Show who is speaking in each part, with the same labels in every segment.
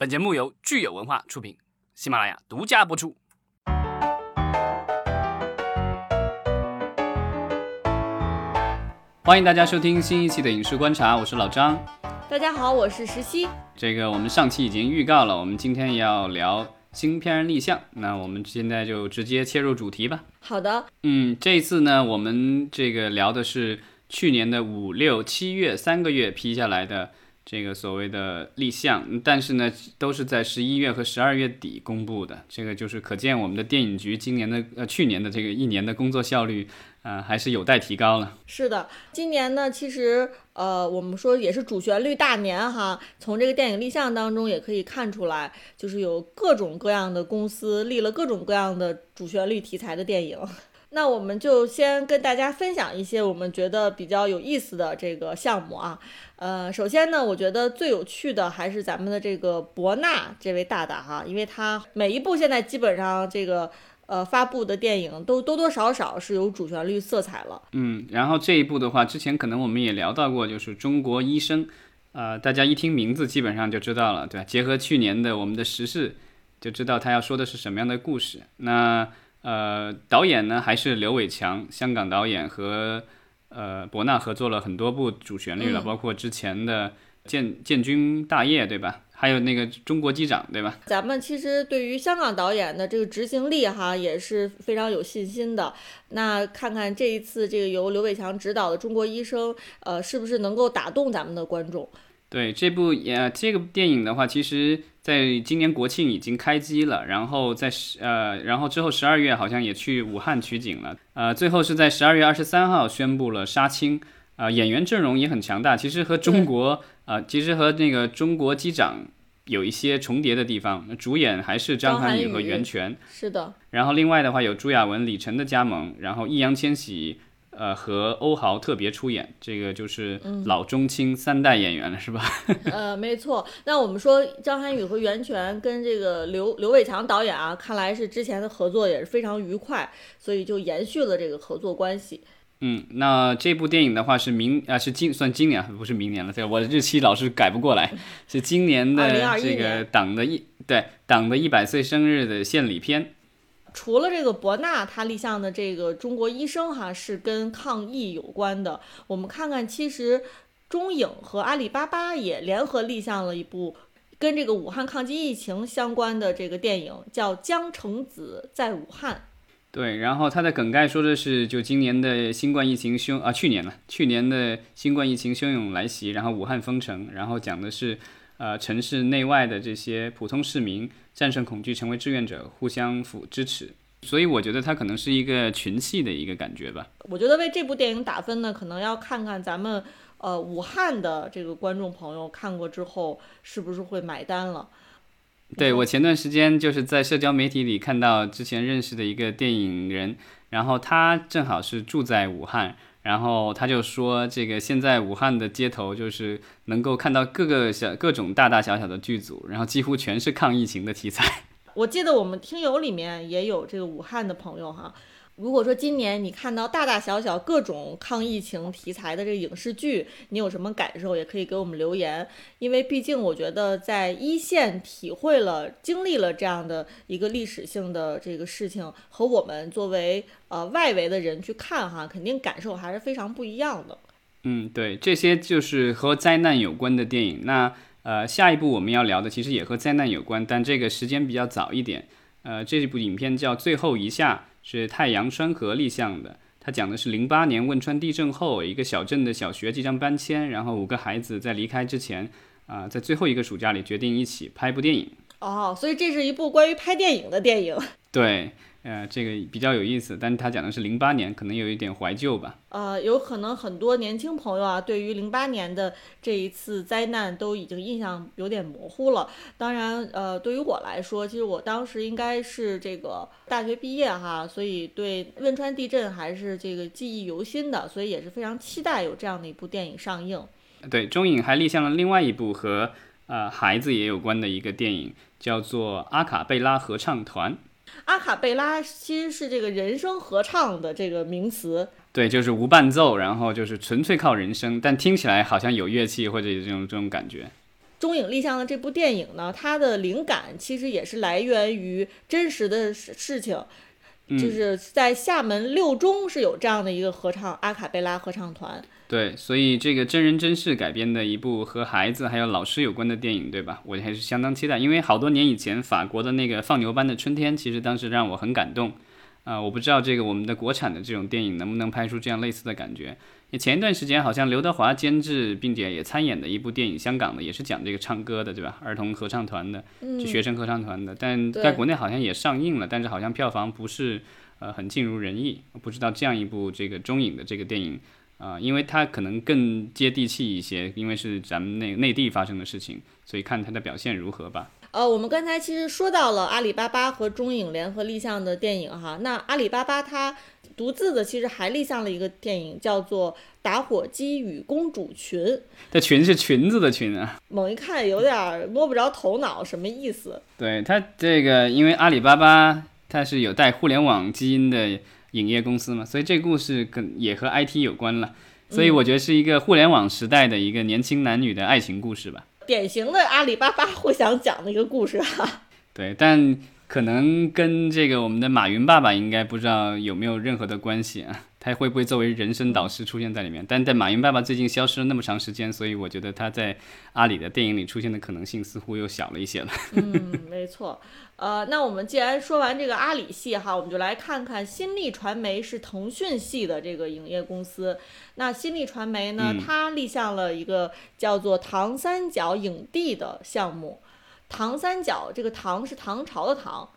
Speaker 1: 本节目由聚友文化出品，喜马拉雅独家播出。欢迎大家收听新一期的《影视观察》，我是老张。
Speaker 2: 大家好，我是石溪。
Speaker 1: 这个我们上期已经预告了，我们今天要聊新片立项，那我们现在就直接切入主题吧。
Speaker 2: 好的，
Speaker 1: 嗯，这一次呢，我们这个聊的是去年的五六七月三个月批下来的。这个所谓的立项，但是呢，都是在十一月和十二月底公布的。这个就是可见我们的电影局今年的呃去年的这个一年的工作效率，呃还是有待提高了。
Speaker 2: 是的，今年呢，其实呃我们说也是主旋律大年哈。从这个电影立项当中也可以看出来，就是有各种各样的公司立了各种各样的主旋律题材的电影。那我们就先跟大家分享一些我们觉得比较有意思的这个项目啊。呃，首先呢，我觉得最有趣的还是咱们的这个博纳这位大大哈，因为他每一部现在基本上这个呃发布的电影都多多少少是有主旋律色彩了。
Speaker 1: 嗯，然后这一部的话，之前可能我们也聊到过，就是中国医生，呃，大家一听名字基本上就知道了，对吧？结合去年的我们的时事，就知道他要说的是什么样的故事。那呃，导演呢还是刘伟强，香港导演和呃博纳合作了很多部主旋律了，包括之前的《建建军大业》，对吧？还有那个《中国机长》，对吧？
Speaker 2: 咱们其实对于香港导演的这个执行力哈也是非常有信心的。那看看这一次这个由刘伟强执导的《中国医生》，呃，是不是能够打动咱们的观众？
Speaker 1: 对这部也这个电影的话，其实在今年国庆已经开机了，然后在十呃，然后之后十二月好像也去武汉取景了，呃，最后是在十二月二十三号宣布了杀青，啊，演员阵容也很强大，其实和中国啊，其实和那个中国机长有一些重叠的地方，主演还是张
Speaker 2: 涵
Speaker 1: 予和袁泉，
Speaker 2: 是的，
Speaker 1: 然后另外的话有朱亚文、李晨的加盟，然后易烊千玺。呃，和欧豪特别出演，这个就是老中青三代演员了，是吧？
Speaker 2: 呃，没错。那我们说张涵予和袁泉跟这个刘刘伟强导演啊，看来是之前的合作也是非常愉快，所以就延续了这个合作关系。
Speaker 1: 嗯，那这部电影的话是明啊是今算今年不是明年了，这个我的日期老是改不过来，是今年的这个党的一对党的一百岁生日的献礼片。
Speaker 2: 除了这个博纳他立项的这个中国医生哈是跟抗疫有关的，我们看看其实中影和阿里巴巴也联合立项了一部跟这个武汉抗击疫情相关的这个电影，叫《江城子在武汉》。
Speaker 1: 对，然后它的梗概说的是就今年的新冠疫情汹啊去年了，去年的新冠疫情汹涌来袭，然后武汉封城，然后讲的是呃城市内外的这些普通市民。战胜恐惧，成为志愿者，互相扶支持，所以我觉得它可能是一个群戏的一个感觉吧。
Speaker 2: 我觉得为这部电影打分呢，可能要看看咱们呃武汉的这个观众朋友看过之后是不是会买单了。
Speaker 1: 对我前段时间就是在社交媒体里看到之前认识的一个电影人，然后他正好是住在武汉。然后他就说，这个现在武汉的街头就是能够看到各个小各种大大小小的剧组，然后几乎全是抗疫情的题材。
Speaker 2: 我记得我们听友里面也有这个武汉的朋友哈。如果说今年你看到大大小小各种抗疫情题材的这个影视剧，你有什么感受，也可以给我们留言。因为毕竟我觉得在一线体会了、经历了这样的一个历史性的这个事情，和我们作为呃外围的人去看哈，肯定感受还是非常不一样的。
Speaker 1: 嗯，对，这些就是和灾难有关的电影。那呃，下一部我们要聊的其实也和灾难有关，但这个时间比较早一点。呃，这部影片叫《最后一下》。是太阳川河立项的，他讲的是零八年汶川地震后，一个小镇的小学即将搬迁，然后五个孩子在离开之前，啊，在最后一个暑假里决定一起拍部电影。
Speaker 2: 哦，所以这是一部关于拍电影的电影。
Speaker 1: 对。呃，这个比较有意思，但是他讲的是零八年，可能有一点怀旧吧。
Speaker 2: 呃，有可能很多年轻朋友啊，对于零八年的这一次灾难都已经印象有点模糊了。当然，呃，对于我来说，其实我当时应该是这个大学毕业哈，所以对汶川地震还是这个记忆犹新的，所以也是非常期待有这样的一部电影上映。
Speaker 1: 对，中影还立项了另外一部和呃孩子也有关的一个电影，叫做《阿卡贝拉合唱团》。
Speaker 2: 阿卡贝拉其实是这个人声合唱的这个名词，
Speaker 1: 对，就是无伴奏，然后就是纯粹靠人声，但听起来好像有乐器或者有这种这种感觉。
Speaker 2: 中影立项的这部电影呢，它的灵感其实也是来源于真实的事事情，就是在厦门六中是有这样的一个合唱阿卡贝拉合唱团。
Speaker 1: 对，所以这个真人真事改编的一部和孩子还有老师有关的电影，对吧？我还是相当期待，因为好多年以前法国的那个放牛班的春天，其实当时让我很感动。啊，我不知道这个我们的国产的这种电影能不能拍出这样类似的感觉。前一段时间好像刘德华监制并且也参演的一部电影，香港的也是讲这个唱歌的，对吧？儿童合唱团的，就学生合唱团的，但在国内好像也上映了，但是好像票房不是呃很尽如人意。不知道这样一部这个中影的这个电影啊，因为它可能更接地气一些，因为是咱们内内地发生的事情，所以看它的表现如何吧。
Speaker 2: 呃，我们刚才其实说到了阿里巴巴和中影联合立项的电影哈，那阿里巴巴它独自的其实还立项了一个电影，叫做《打火机与公主裙》。
Speaker 1: 这裙是裙子的裙啊。
Speaker 2: 猛一看有点摸不着头脑，什么意思？
Speaker 1: 对它这个，因为阿里巴巴它是有带互联网基因的影业公司嘛，所以这故事跟也和 IT 有关了，所以我觉得是一个互联网时代的一个年轻男女的爱情故事吧。
Speaker 2: 典型的阿里巴巴会想讲的一个故事哈。
Speaker 1: 对，但可能跟这个我们的马云爸爸应该不知道有没有任何的关系啊？他会不会作为人生导师出现在里面？但但马云爸爸最近消失了那么长时间，所以我觉得他在阿里的电影里出现的可能性似乎又小了一些了。
Speaker 2: 嗯，没错。呃，那我们既然说完这个阿里系哈，我们就来看看新力传媒是腾讯系的这个影业公司。那新力传媒呢，它立项了一个叫做“唐三角影帝”的项目。唐三角这个“唐”是唐朝的“唐”，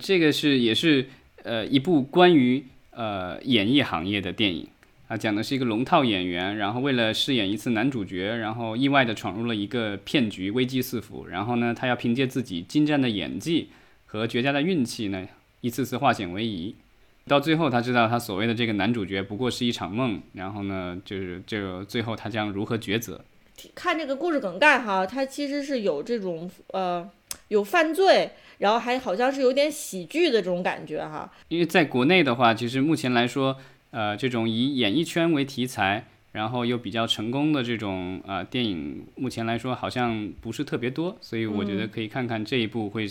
Speaker 1: 这个是也是呃一部关于呃演艺行业的电影啊，讲的是一个龙套演员，然后为了饰演一次男主角，然后意外的闯入了一个骗局，危机四伏。然后呢，他要凭借自己精湛的演技。和绝佳的运气呢，一次次化险为夷，到最后他知道他所谓的这个男主角不过是一场梦，然后呢，就是这个最后他将如何抉择？
Speaker 2: 看这个故事梗概哈，它其实是有这种呃有犯罪，然后还好像是有点喜剧的这种感觉哈。
Speaker 1: 因为在国内的话，其实目前来说，呃，这种以演艺圈为题材。然后又比较成功的这种啊电影，目前来说好像不是特别多，所以我觉得可以看看这一部会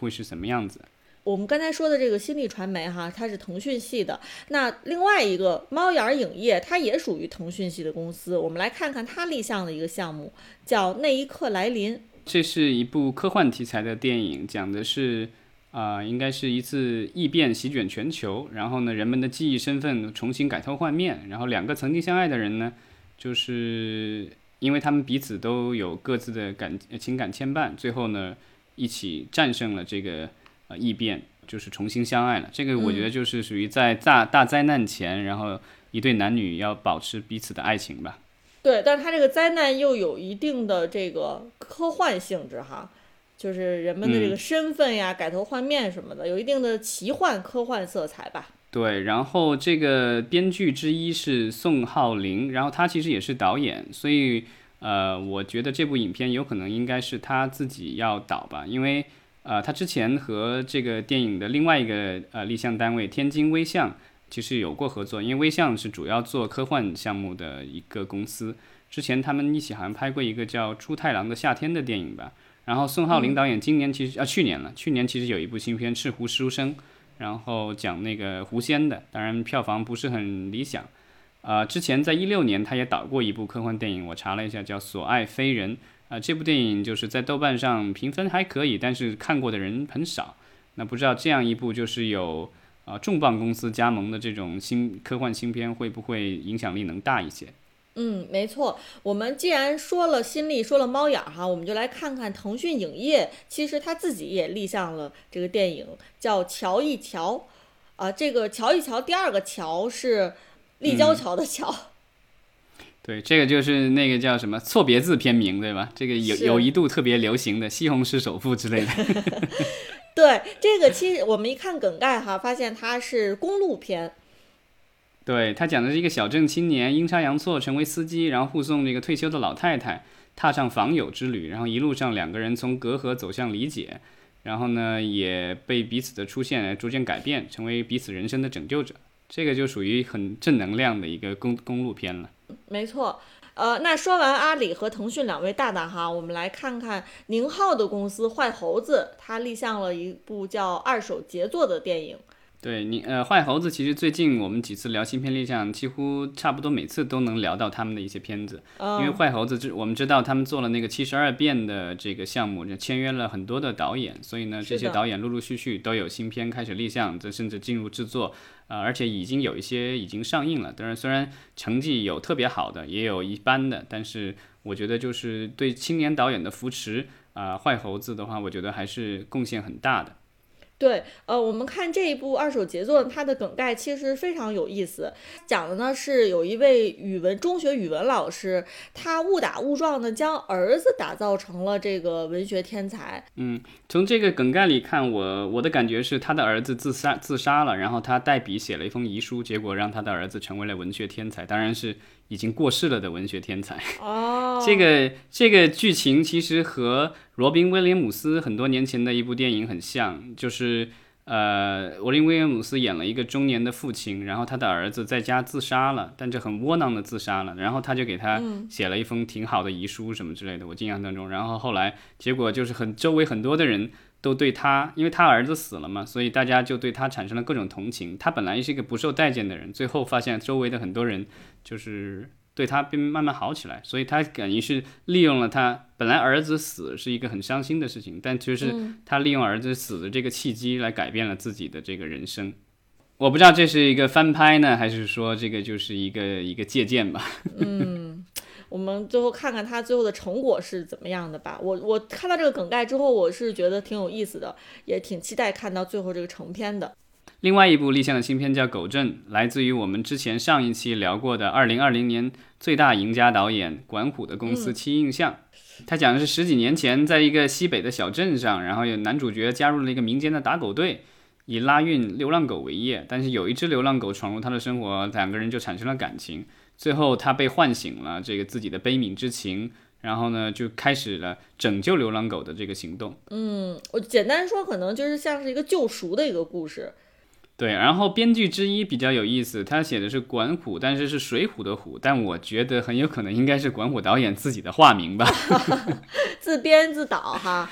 Speaker 1: 会是什么样子。
Speaker 2: 我们刚才说的这个新力传媒哈，它是腾讯系的。那另外一个猫眼影业，它也属于腾讯系的公司。我们来看看它立项的一个项目，叫《那一刻来临》。
Speaker 1: 这是一部科幻题材的电影，讲的是。啊，应该是一次异变席卷全球，然后呢，人们的记忆身份重新改头换面，然后两个曾经相爱的人呢，就是因为他们彼此都有各自的感情感牵绊，最后呢，一起战胜了这个呃异变，就是重新相爱了。这个我觉得就是属于在大大灾难前，然后一对男女要保持彼此的爱情吧。
Speaker 2: 对，但是它这个灾难又有一定的这个科幻性质哈。就是人们的这个身份呀，改头换面什么的，有一定的奇幻科幻色彩吧。
Speaker 1: 对，然后这个编剧之一是宋浩林，然后他其实也是导演，所以呃，我觉得这部影片有可能应该是他自己要导吧，因为呃，他之前和这个电影的另外一个呃立项单位天津微象其实有过合作，因为微象是主要做科幻项目的一个公司，之前他们一起好像拍过一个叫《出太郎的夏天》的电影吧。然后宋浩林导演今年其实啊去年了，去年其实有一部新片《赤狐书生》，然后讲那个狐仙的，当然票房不是很理想。啊，之前在一六年他也导过一部科幻电影，我查了一下叫《所爱非人》啊，这部电影就是在豆瓣上评分还可以，但是看过的人很少。那不知道这样一部就是有啊重磅公司加盟的这种新科幻新片会不会影响力能大一些？
Speaker 2: 嗯，没错。我们既然说了新力，说了猫眼儿哈，我们就来看看腾讯影业，其实他自己也立项了这个电影，叫《瞧一瞧》。啊，这个“瞧一瞧”，第二个“桥”是立交桥的“桥”。
Speaker 1: 对，这个就是那个叫什么错别字片名，对吧？这个有有一度特别流行的《西红柿首富》之类的。
Speaker 2: 对，这个其实我们一看梗概哈，发现它是公路片。
Speaker 1: 对他讲的是一个小镇青年阴差阳错成为司机，然后护送这个退休的老太太踏上访友之旅，然后一路上两个人从隔阂走向理解，然后呢也被彼此的出现逐渐改变，成为彼此人生的拯救者。这个就属于很正能量的一个公公路片了。
Speaker 2: 没错，呃，那说完阿里和腾讯两位大大哈，我们来看看宁浩的公司坏猴子，他立项了一部叫《二手杰作》的电影。
Speaker 1: 对你呃，坏猴子其实最近我们几次聊新片立项，几乎差不多每次都能聊到他们的一些片子，因为坏猴子知我们知道他们做了那个七十二变的这个项目，就签约了很多的导演，所以呢，这些导演陆陆续续都有新片开始立项，这甚至进入制作，呃，而且已经有一些已经上映了。当然，虽然成绩有特别好的，也有一般的，但是我觉得就是对青年导演的扶持啊，坏猴子的话，我觉得还是贡献很大的。
Speaker 2: 对，呃，我们看这一部二手杰作，它的梗概其实非常有意思，讲的呢是有一位语文中学语文老师，他误打误撞的将儿子打造成了这个文学天才。
Speaker 1: 嗯，从这个梗概里看，我我的感觉是他的儿子自杀自杀了，然后他代笔写了一封遗书，结果让他的儿子成为了文学天才，当然是已经过世了的文学天才。
Speaker 2: 哦，
Speaker 1: 这个这个剧情其实和。罗宾威廉姆斯很多年前的一部电影很像，就是呃，罗宾威廉姆斯演了一个中年的父亲，然后他的儿子在家自杀了，但这很窝囊的自杀了，然后他就给他写了一封挺好的遗书什么之类的，我印象当中，然后后来结果就是很周围很多的人都对他，因为他儿子死了嘛，所以大家就对他产生了各种同情。他本来是一个不受待见的人，最后发现周围的很多人就是。对他变慢慢好起来，所以他等于是利用了他本来儿子死是一个很伤心的事情，但就是他利用儿子死的这个契机来改变了自己的这个人生。我不知道这是一个翻拍呢，还是说这个就是一个一个借鉴吧。
Speaker 2: 嗯，我们最后看看他最后的成果是怎么样的吧。我我看到这个梗概之后，我是觉得挺有意思的，也挺期待看到最后这个成片的。
Speaker 1: 另外一部立项的新片叫《狗镇》，来自于我们之前上一期聊过的2020年最大赢家导演管虎的公司七印象。他讲的是十几年前，在一个西北的小镇上，然后有男主角加入了一个民间的打狗队，以拉运流浪狗为业。但是有一只流浪狗闯入他的生活，两个人就产生了感情。最后他被唤醒了这个自己的悲悯之情，然后呢就开始了拯救流浪狗的这个行动。
Speaker 2: 嗯，我简单说，可能就是像是一个救赎的一个故事。
Speaker 1: 对，然后编剧之一比较有意思，他写的是管虎，但是是水浒的虎，但我觉得很有可能应该是管虎导演自己的化名吧，
Speaker 2: 自编自导哈。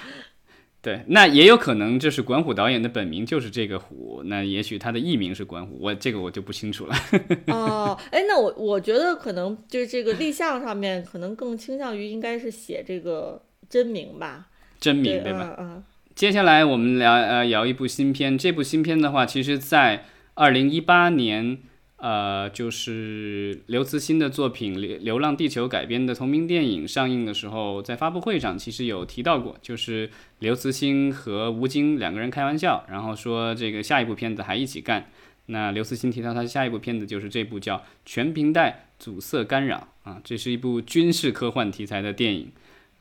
Speaker 1: 对，那也有可能就是管虎导演的本名就是这个虎，那也许他的艺名是管虎，我这个我就不清楚了。
Speaker 2: 哦，哎，那我我觉得可能就是这个立项上面可能更倾向于应该是写这个真名吧，
Speaker 1: 真名
Speaker 2: 对
Speaker 1: 吧？
Speaker 2: 嗯。
Speaker 1: 接下来我们聊呃聊一部新片，这部新片的话，其实在二零一八年，呃，就是刘慈欣的作品《流流浪地球》改编的同名电影上映的时候，在发布会上其实有提到过，就是刘慈欣和吴京两个人开玩笑，然后说这个下一部片子还一起干。那刘慈欣提到他下一部片子就是这部叫《全频带阻塞干扰》啊，这是一部军事科幻题材的电影。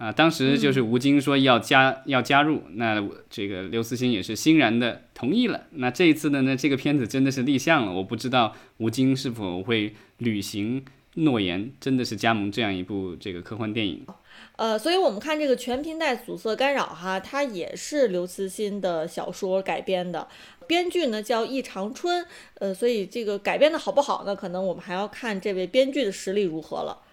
Speaker 1: 啊，当时就是吴京说要加要加入，那这个刘慈欣也是欣然的同意了。那这一次的呢，这个片子真的是立项了，我不知道吴京是否会履行诺言，真的是加盟这样一部这个科幻电影。
Speaker 2: 呃，所以我们看这个全频带阻塞干扰哈，它也是刘慈欣的小说改编的，编剧呢叫易长春。呃，所以这个改编的好不好呢？可能我们还要看这位编剧的实力如何了。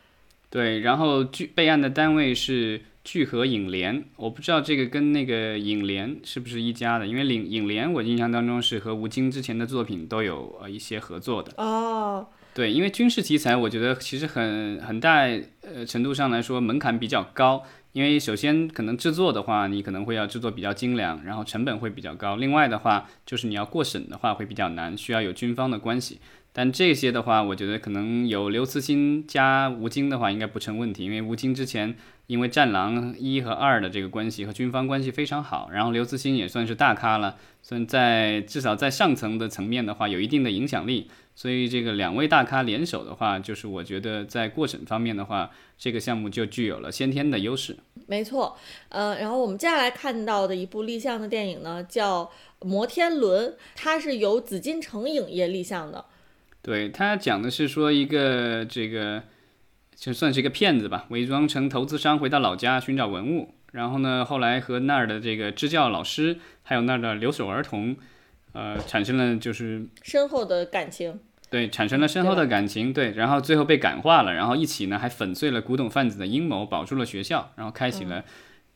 Speaker 1: 对，然后剧备案的单位是聚合影联，我不知道这个跟那个影联是不是一家的，因为影影联我印象当中是和吴京之前的作品都有呃一些合作的。
Speaker 2: 哦，
Speaker 1: 对，因为军事题材，我觉得其实很很大呃程度上来说门槛比较高，因为首先可能制作的话，你可能会要制作比较精良，然后成本会比较高。另外的话，就是你要过审的话会比较难，需要有军方的关系。但这些的话，我觉得可能有刘慈欣加吴京的话，应该不成问题。因为吴京之前因为《战狼一》和二的这个关系和军方关系非常好，然后刘慈欣也算是大咖了，算在至少在上层的层面的话有一定的影响力。所以这个两位大咖联手的话，就是我觉得在过审方面的话，这个项目就具有了先天的优势。
Speaker 2: 没错，呃，然后我们接下来看到的一部立项的电影呢，叫《摩天轮》，它是由紫禁城影业立项的。
Speaker 1: 对他讲的是说一个这个就算是一个骗子吧，伪装成投资商回到老家寻找文物，然后呢，后来和那儿的这个支教老师还有那儿的留守儿童，呃，产生了就是
Speaker 2: 深厚的感情。
Speaker 1: 对，产生了深厚的感情，对，然后最后被感化了，然后一起呢还粉碎了古董贩子的阴谋，保住了学校，然后开启了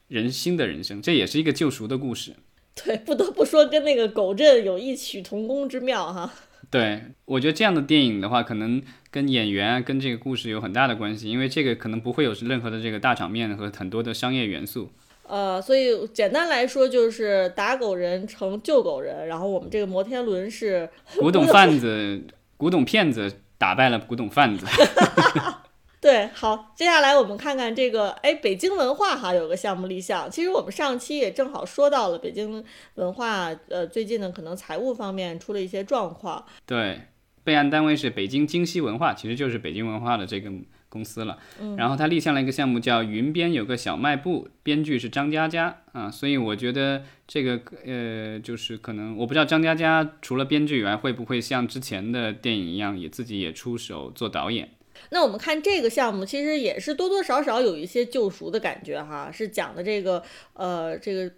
Speaker 1: 人新的人生，这也是一个救赎的故事。
Speaker 2: 对，不得不说跟那个狗镇有异曲同工之妙哈。
Speaker 1: 对，我觉得这样的电影的话，可能跟演员啊，跟这个故事有很大的关系，因为这个可能不会有任何的这个大场面和很多的商业元素。
Speaker 2: 呃，所以简单来说就是打狗人成救狗人，然后我们这个摩天轮是
Speaker 1: 古董贩子、古董骗子打败了古董贩子。
Speaker 2: 对，好，接下来我们看看这个，哎，北京文化哈有个项目立项，其实我们上期也正好说到了北京文化，呃，最近呢可能财务方面出了一些状况。
Speaker 1: 对，备案单位是北京京西文化，其实就是北京文化的这个公司了。嗯。然后他立项了一个项目叫云边有个小卖部，编剧是张嘉佳啊，所以我觉得这个呃，就是可能我不知道张嘉佳除了编剧以外，会不会像之前的电影一样，也自己也出手做导演。
Speaker 2: 那我们看这个项目，其实也是多多少少有一些救赎的感觉哈，是讲的这个呃这个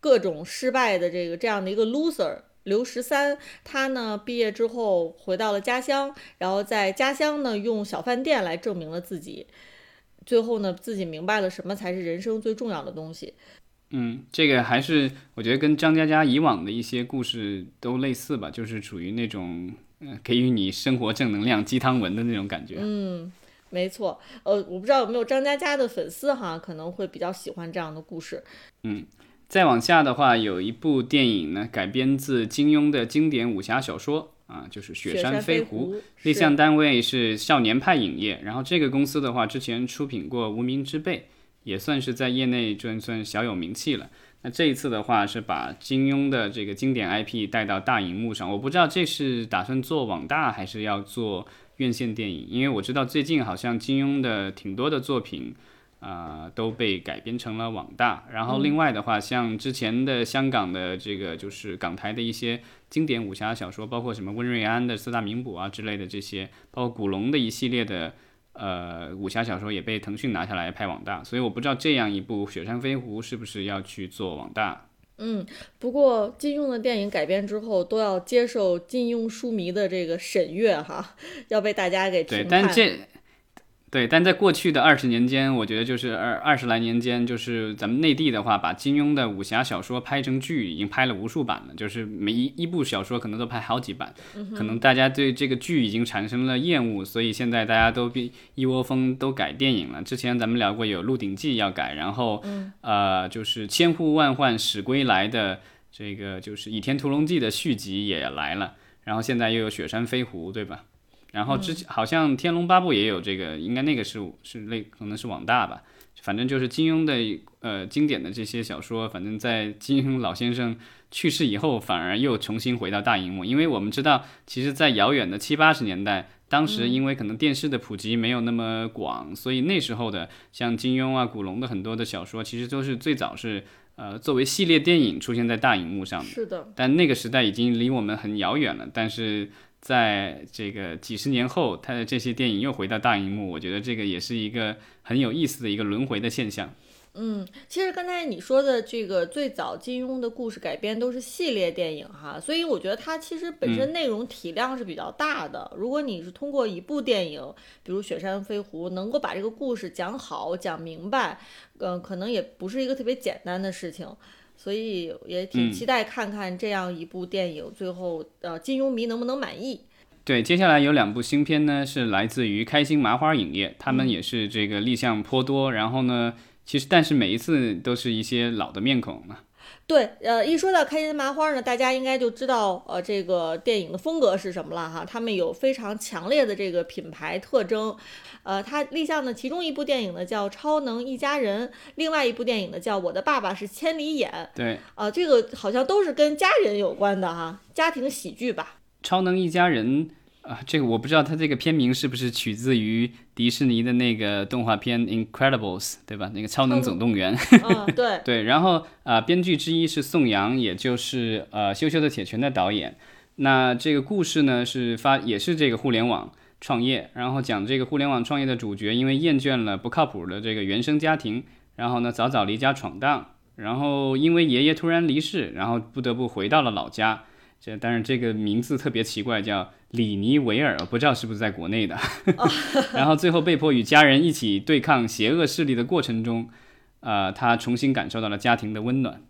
Speaker 2: 各种失败的这个这样的一个 loser 刘十三，他呢毕业之后回到了家乡，然后在家乡呢用小饭店来证明了自己，最后呢自己明白了什么才是人生最重要的东西。
Speaker 1: 嗯，这个还是我觉得跟张嘉佳以往的一些故事都类似吧，就是处于那种。嗯，给予你生活正能量鸡汤文的那种感觉。
Speaker 2: 嗯，没错。呃，我不知道有没有张嘉佳的粉丝哈，可能会比较喜欢这样的故事。
Speaker 1: 嗯，再往下的话，有一部电影呢，改编自金庸的经典武侠小说啊，就是《雪山飞狐》，立项单位是少年派影业。然后这个公司的话，之前出品过《无名之辈》，也算是在业内算算小有名气了。那这一次的话是把金庸的这个经典 IP 带到大荧幕上，我不知道这是打算做网大还是要做院线电影，因为我知道最近好像金庸的挺多的作品，啊都被改编成了网大。然后另外的话，像之前的香港的这个就是港台的一些经典武侠小说，包括什么温瑞安的四大名捕啊之类的这些，包括古龙的一系列的。呃，武侠小说也被腾讯拿下来拍网大，所以我不知道这样一部《雪山飞狐》是不是要去做网大。
Speaker 2: 嗯，不过金庸的电影改编之后都要接受金庸书迷的这个审阅哈，要被大家给
Speaker 1: 评判。对，但这。对，但在过去的二十年间，我觉得就是二二十来年间，就是咱们内地的话，把金庸的武侠小说拍成剧，已经拍了无数版了。就是每一一部小说可能都拍好几版，可能大家对这个剧已经产生了厌恶，所以现在大家都一一窝蜂都改电影了。之前咱们聊过有《鹿鼎记》要改，然后呃，就是千呼万唤始归来的这个就是《倚天屠龙记》的续集也来了，然后现在又有《雪山飞狐》，对吧？然后之前好像《天龙八部》也有这个，应该那个是是类可能是网大吧，反正就是金庸的呃经典的这些小说，反正在金庸老先生去世以后，反而又重新回到大荧幕。因为我们知道，其实，在遥远的七八十年代，当时因为可能电视的普及没有那么广，所以那时候的像金庸啊、古龙的很多的小说，其实都是最早是呃作为系列电影出现在大荧幕上的。
Speaker 2: 是的。
Speaker 1: 但那个时代已经离我们很遥远了，但是。在这个几十年后，他的这些电影又回到大荧幕，我觉得这个也是一个很有意思的一个轮回的现象。
Speaker 2: 嗯，其实刚才你说的这个最早金庸的故事改编都是系列电影哈，所以我觉得它其实本身内容体量是比较大的。如果你是通过一部电影，比如《雪山飞狐》，能够把这个故事讲好、讲明白，嗯，可能也不是一个特别简单的事情。所以也挺期待看看这样一部电影，最后呃金庸迷能不能满意？
Speaker 1: 对，接下来有两部新片呢，是来自于开心麻花影业，他们也是这个立项颇多，然后呢，其实但是每一次都是一些老的面孔嘛。
Speaker 2: 对，呃，一说到开心麻花呢，大家应该就知道，呃，这个电影的风格是什么了哈。他们有非常强烈的这个品牌特征，呃，他立项的其中一部电影呢叫《超能一家人》，另外一部电影呢叫《我的爸爸是千里眼》。
Speaker 1: 对，
Speaker 2: 呃，这个好像都是跟家人有关的哈，家庭喜剧吧。
Speaker 1: 超能一家人。啊，这个我不知道，它这个片名是不是取自于迪士尼的那个动画片《Incredibles》，对吧？那个《超能总动员》。
Speaker 2: 对
Speaker 1: 对。然后啊，编剧之一是宋阳，也就是呃《羞羞的铁拳》的导演。那这个故事呢，是发也是这个互联网创业，然后讲这个互联网创业的主角，因为厌倦了不靠谱的这个原生家庭，然后呢早早离家闯荡，然后因为爷爷突然离世，然后不得不回到了老家。这但是这个名字特别奇怪，叫。里尼维尔，不知道是不是在国内的。然后最后被迫与家人一起对抗邪恶势力的过程中，呃，他重新感受到了家庭的温暖。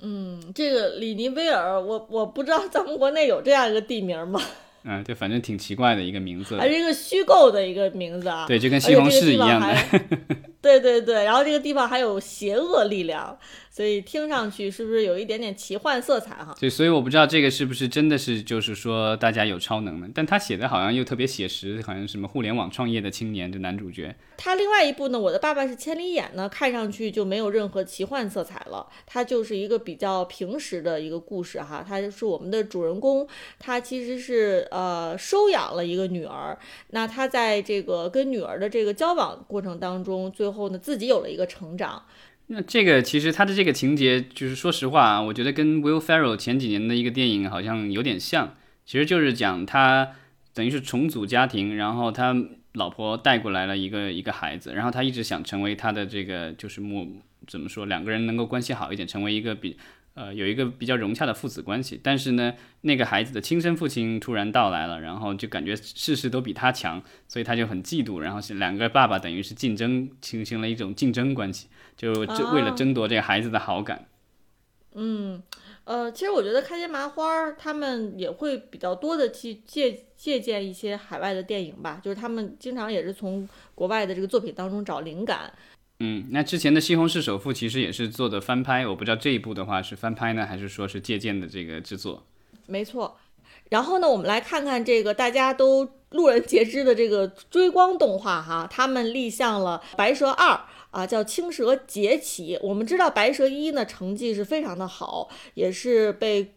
Speaker 2: 嗯，这个里尼维尔，我我不知道咱们国内有这样一个地名吗？
Speaker 1: 嗯，对，反正挺奇怪的一个名字，
Speaker 2: 还是一个虚构的一个名字啊？
Speaker 1: 对，就跟西红柿一样的。
Speaker 2: 对对对，然后这个地方还有邪恶力量。所以听上去是不是有一点点奇幻色彩哈？
Speaker 1: 对，所以我不知道这个是不是真的是就是说大家有超能的，但他写的好像又特别写实，好像什么互联网创业的青年的男主角。
Speaker 2: 他另外一部呢，《我的爸爸是千里眼》呢，看上去就没有任何奇幻色彩了，它就是一个比较平实的一个故事哈。他是我们的主人公，他其实是呃收养了一个女儿，那他在这个跟女儿的这个交往过程当中，最后呢自己有了一个成长。
Speaker 1: 那这个其实他的这个情节，就是说实话啊，我觉得跟 Will Ferrell 前几年的一个电影好像有点像，其实就是讲他等于是重组家庭，然后他老婆带过来了一个一个孩子，然后他一直想成为他的这个就是母怎么说，两个人能够关系好一点，成为一个比。呃，有一个比较融洽的父子关系，但是呢，那个孩子的亲生父亲突然到来了，然后就感觉事事都比他强，所以他就很嫉妒，然后是两个爸爸等于是竞争，形成了一种竞争关系，就为了争夺这个孩子的好感。
Speaker 2: 嗯，呃，其实我觉得开心麻花他们也会比较多的去借借鉴一些海外的电影吧，就是他们经常也是从国外的这个作品当中找灵感。
Speaker 1: 嗯，那之前的《西红柿首富》其实也是做的翻拍，我不知道这一部的话是翻拍呢，还是说是借鉴的这个制作？
Speaker 2: 没错。然后呢，我们来看看这个大家都路人皆知的这个追光动画哈，他们立项了《白蛇二》啊，叫《青蛇劫起》。我们知道《白蛇一》呢成绩是非常的好，也是被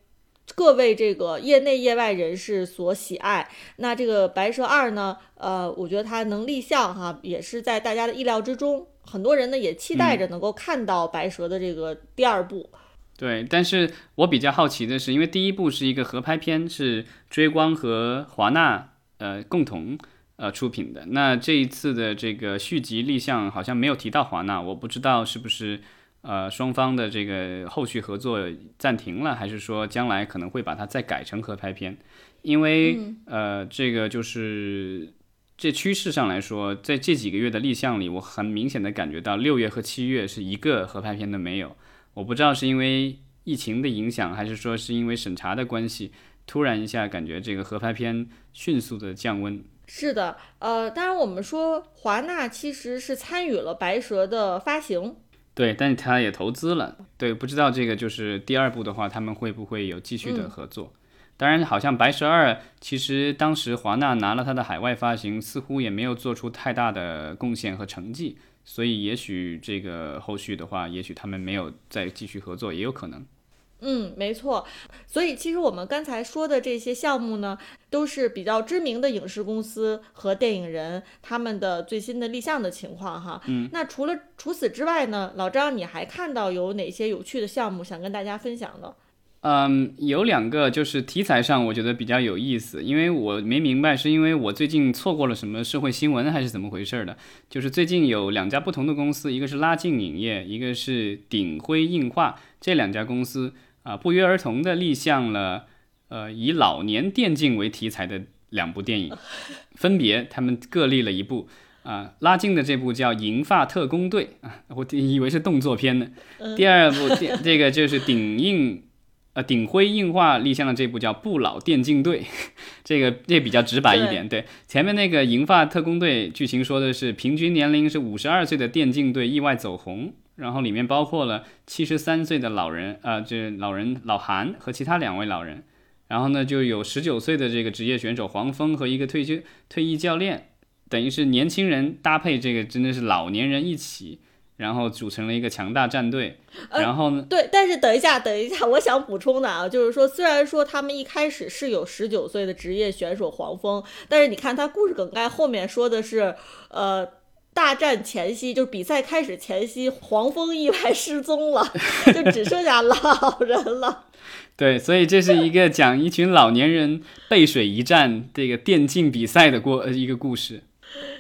Speaker 2: 各位这个业内业外人士所喜爱。那这个《白蛇二》呢，呃，我觉得它能立项哈，也是在大家的意料之中。很多人呢也期待着能够看到白蛇的这个第二部。
Speaker 1: 对，但是我比较好奇的是，因为第一部是一个合拍片，是追光和华纳呃共同呃出品的。那这一次的这个续集立项好像没有提到华纳，我不知道是不是呃双方的这个后续合作暂停了，还是说将来可能会把它再改成合拍片？因为呃这个就是。这趋势上来说，在这几个月的立项里，我很明显的感觉到六月和七月是一个合拍片都没有。我不知道是因为疫情的影响，还是说是因为审查的关系，突然一下感觉这个合拍片迅速的降温。
Speaker 2: 是的，呃，当然我们说华纳其实是参与了《白蛇》的发行，
Speaker 1: 对，但是他也投资了，对，不知道这个就是第二部的话，他们会不会有继续的合作？当然，好像《白蛇二》其实当时华纳拿了它的海外发行，似乎也没有做出太大的贡献和成绩，所以也许这个后续的话，也许他们没有再继续合作，也有可能。
Speaker 2: 嗯，没错。所以其实我们刚才说的这些项目呢，都是比较知名的影视公司和电影人他们的最新的立项的情况哈。
Speaker 1: 嗯。
Speaker 2: 那除了除此之外呢，老张你还看到有哪些有趣的项目想跟大家分享的？
Speaker 1: 嗯，有两个就是题材上我觉得比较有意思，因为我没明白是因为我最近错过了什么社会新闻还是怎么回事的。就是最近有两家不同的公司，一个是拉近影业，一个是鼎晖映画，这两家公司啊不约而同的立项了，呃以老年电竞为题材的两部电影，分别他们各立了一部啊，拉近的这部叫《银发特工队》啊，我以为是动作片呢。第二部电这个就是鼎映。呃，鼎晖映画立项的这部叫《不老电竞队》，这个这比较直白一点。对，前面那个《银发特工队》剧情说的是平均年龄是五十二岁的电竞队意外走红，然后里面包括了七十三岁的老人，呃，这老人老韩和其他两位老人，然后呢就有十九岁的这个职业选手黄蜂和一个退休退役教练，等于是年轻人搭配这个真的是老年人一起。然后组成了一个强大战队，然后呢？
Speaker 2: 对，但是等一下，等一下，我想补充的啊，就是说，虽然说他们一开始是有十九岁的职业选手黄蜂，但是你看他故事梗概后面说的是，呃，大战前夕，就是比赛开始前夕，黄蜂意外失踪了，就只剩下老人了。
Speaker 1: 对，所以这是一个讲一群老年人背水一战这个电竞比赛的过一个故事。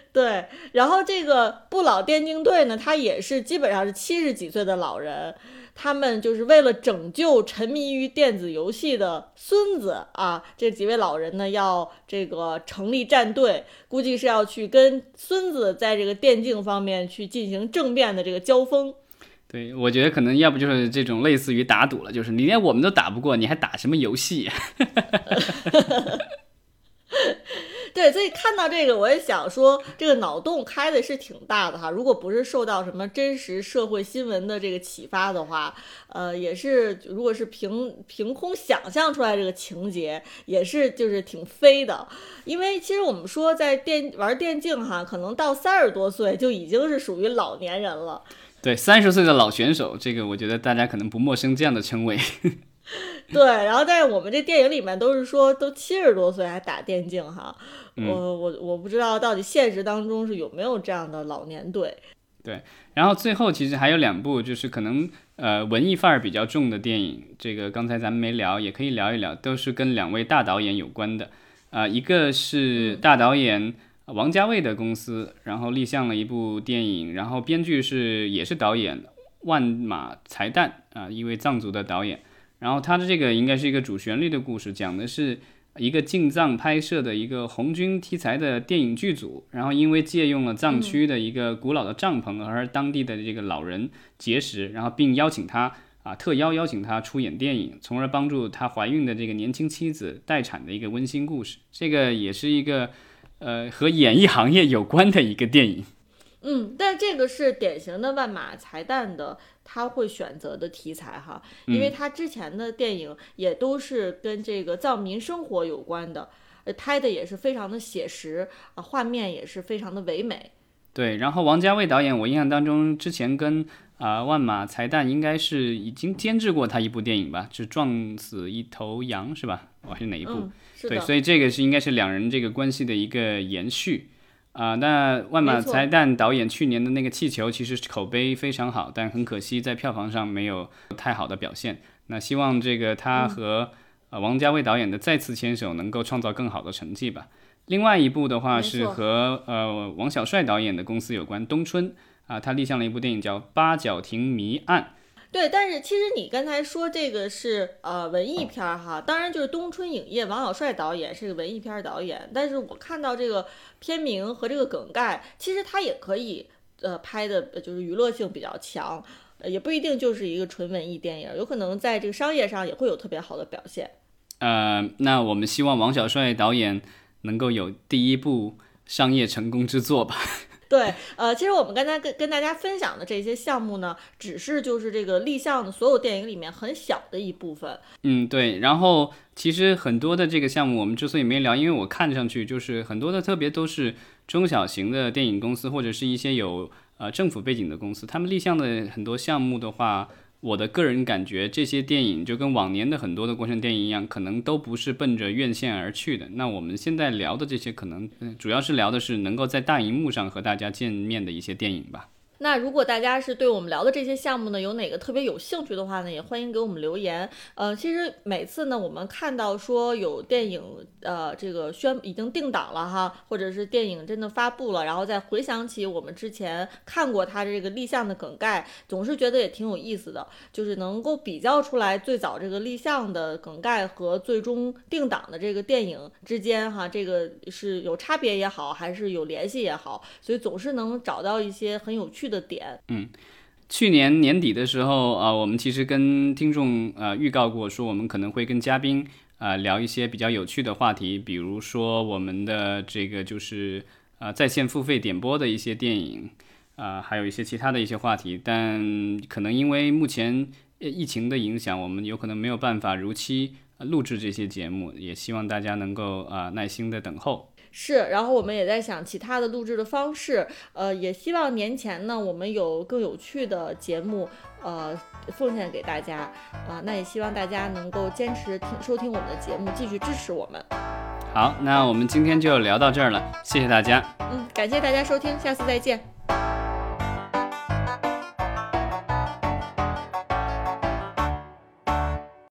Speaker 2: 对，然后这个不老电竞队呢，他也是基本上是七十几岁的老人，他们就是为了拯救沉迷于电子游戏的孙子啊，这几位老人呢要这个成立战队，估计是要去跟孙子在这个电竞方面去进行正面的这个交锋。
Speaker 1: 对，我觉得可能要不就是这种类似于打赌了，就是你连我们都打不过，你还打什么游戏？
Speaker 2: 所以看到这个，我也想说，这个脑洞开的是挺大的哈。如果不是受到什么真实社会新闻的这个启发的话，呃，也是如果是凭凭空想象出来这个情节，也是就是挺飞的。因为其实我们说在电玩电竞哈，可能到三十多岁就已经是属于老年人了。
Speaker 1: 对，三十岁的老选手，这个我觉得大家可能不陌生这样的称谓。
Speaker 2: 对，然后但是我们这电影里面都是说都七十多岁还打电竞哈。我我我不知道到底现实当中是有没有这样的老年队。
Speaker 1: 对，然后最后其实还有两部，就是可能呃文艺范儿比较重的电影，这个刚才咱们没聊，也可以聊一聊，都是跟两位大导演有关的。啊，一个是大导演王家卫的公司，然后立项了一部电影，然后编剧是也是导演万马才旦啊，一位藏族的导演。然后他的这个应该是一个主旋律的故事，讲的是。一个进藏拍摄的一个红军题材的电影剧组，然后因为借用了藏区的一个古老的帐篷，而当地的这个老人结识，然后并邀请他啊特邀邀请他出演电影，从而帮助他怀孕的这个年轻妻子待产的一个温馨故事。这个也是一个呃和演艺行业有关的一个电影。
Speaker 2: 嗯，但这个是典型的万马才旦的。他会选择的题材哈，因为他之前的电影也都是跟这个藏民生活有关的，呃，拍的也是非常的写实啊，画面也是非常的唯美。
Speaker 1: 对，然后王家卫导演，我印象当中之前跟啊万马才旦应该是已经监制过他一部电影吧，就撞死一头羊是吧？哦，还是哪一部？对，所以这个是应该是两人这个关系的一个延续。啊，那万马才旦导演去年的那个气球其实口碑非常好，但很可惜在票房上没有太好的表现。那希望这个他和呃王家卫导演的再次牵手能够创造更好的成绩吧。另外一部的话是和呃王小帅导演的公司有关，冬春啊，他立项了一部电影叫《八角亭谜案》。
Speaker 2: 对，但是其实你刚才说这个是呃文艺片儿哈，当然就是东春影业王小帅导演是个文艺片导演，但是我看到这个片名和这个梗概，其实他也可以呃拍的就是娱乐性比较强，呃也不一定就是一个纯文艺电影，有可能在这个商业上也会有特别好的表现。
Speaker 1: 呃，那我们希望王小帅导演能够有第一部商业成功之作吧。
Speaker 2: 对，呃，其实我们刚才跟跟大家分享的这些项目呢，只是就是这个立项的所有电影里面很小的一部分。
Speaker 1: 嗯，对。然后其实很多的这个项目，我们之所以没聊，因为我看上去就是很多的特别都是中小型的电影公司，或者是一些有呃政府背景的公司，他们立项的很多项目的话。我的个人感觉，这些电影就跟往年的很多的国产电影一样，可能都不是奔着院线而去的。那我们现在聊的这些，可能主要是聊的是能够在大荧幕上和大家见面的一些电影吧。
Speaker 2: 那如果大家是对我们聊的这些项目呢，有哪个特别有兴趣的话呢，也欢迎给我们留言。呃，其实每次呢，我们看到说有电影，呃，这个宣已经定档了哈，或者是电影真的发布了，然后再回想起我们之前看过它这个立项的梗概，总是觉得也挺有意思的，就是能够比较出来最早这个立项的梗概和最终定档的这个电影之间哈，这个是有差别也好，还是有联系也好，所以总是能找到一些很有趣。的点，
Speaker 1: 嗯，去年年底的时候啊，我们其实跟听众呃预告过，说我们可能会跟嘉宾啊聊一些比较有趣的话题，比如说我们的这个就是啊在线付费点播的一些电影啊，还有一些其他的一些话题，但可能因为目前疫情的影响，我们有可能没有办法如期录制这些节目，也希望大家能够啊耐心的等候。
Speaker 2: 是，然后我们也在想其他的录制的方式，呃，也希望年前呢，我们有更有趣的节目，呃，奉献给大家，啊，那也希望大家能够坚持听收听我们的节目，继续支持我们。
Speaker 1: 好，那我们今天就聊到这儿了，谢谢大家。
Speaker 2: 嗯，感谢大家收听，下次再见。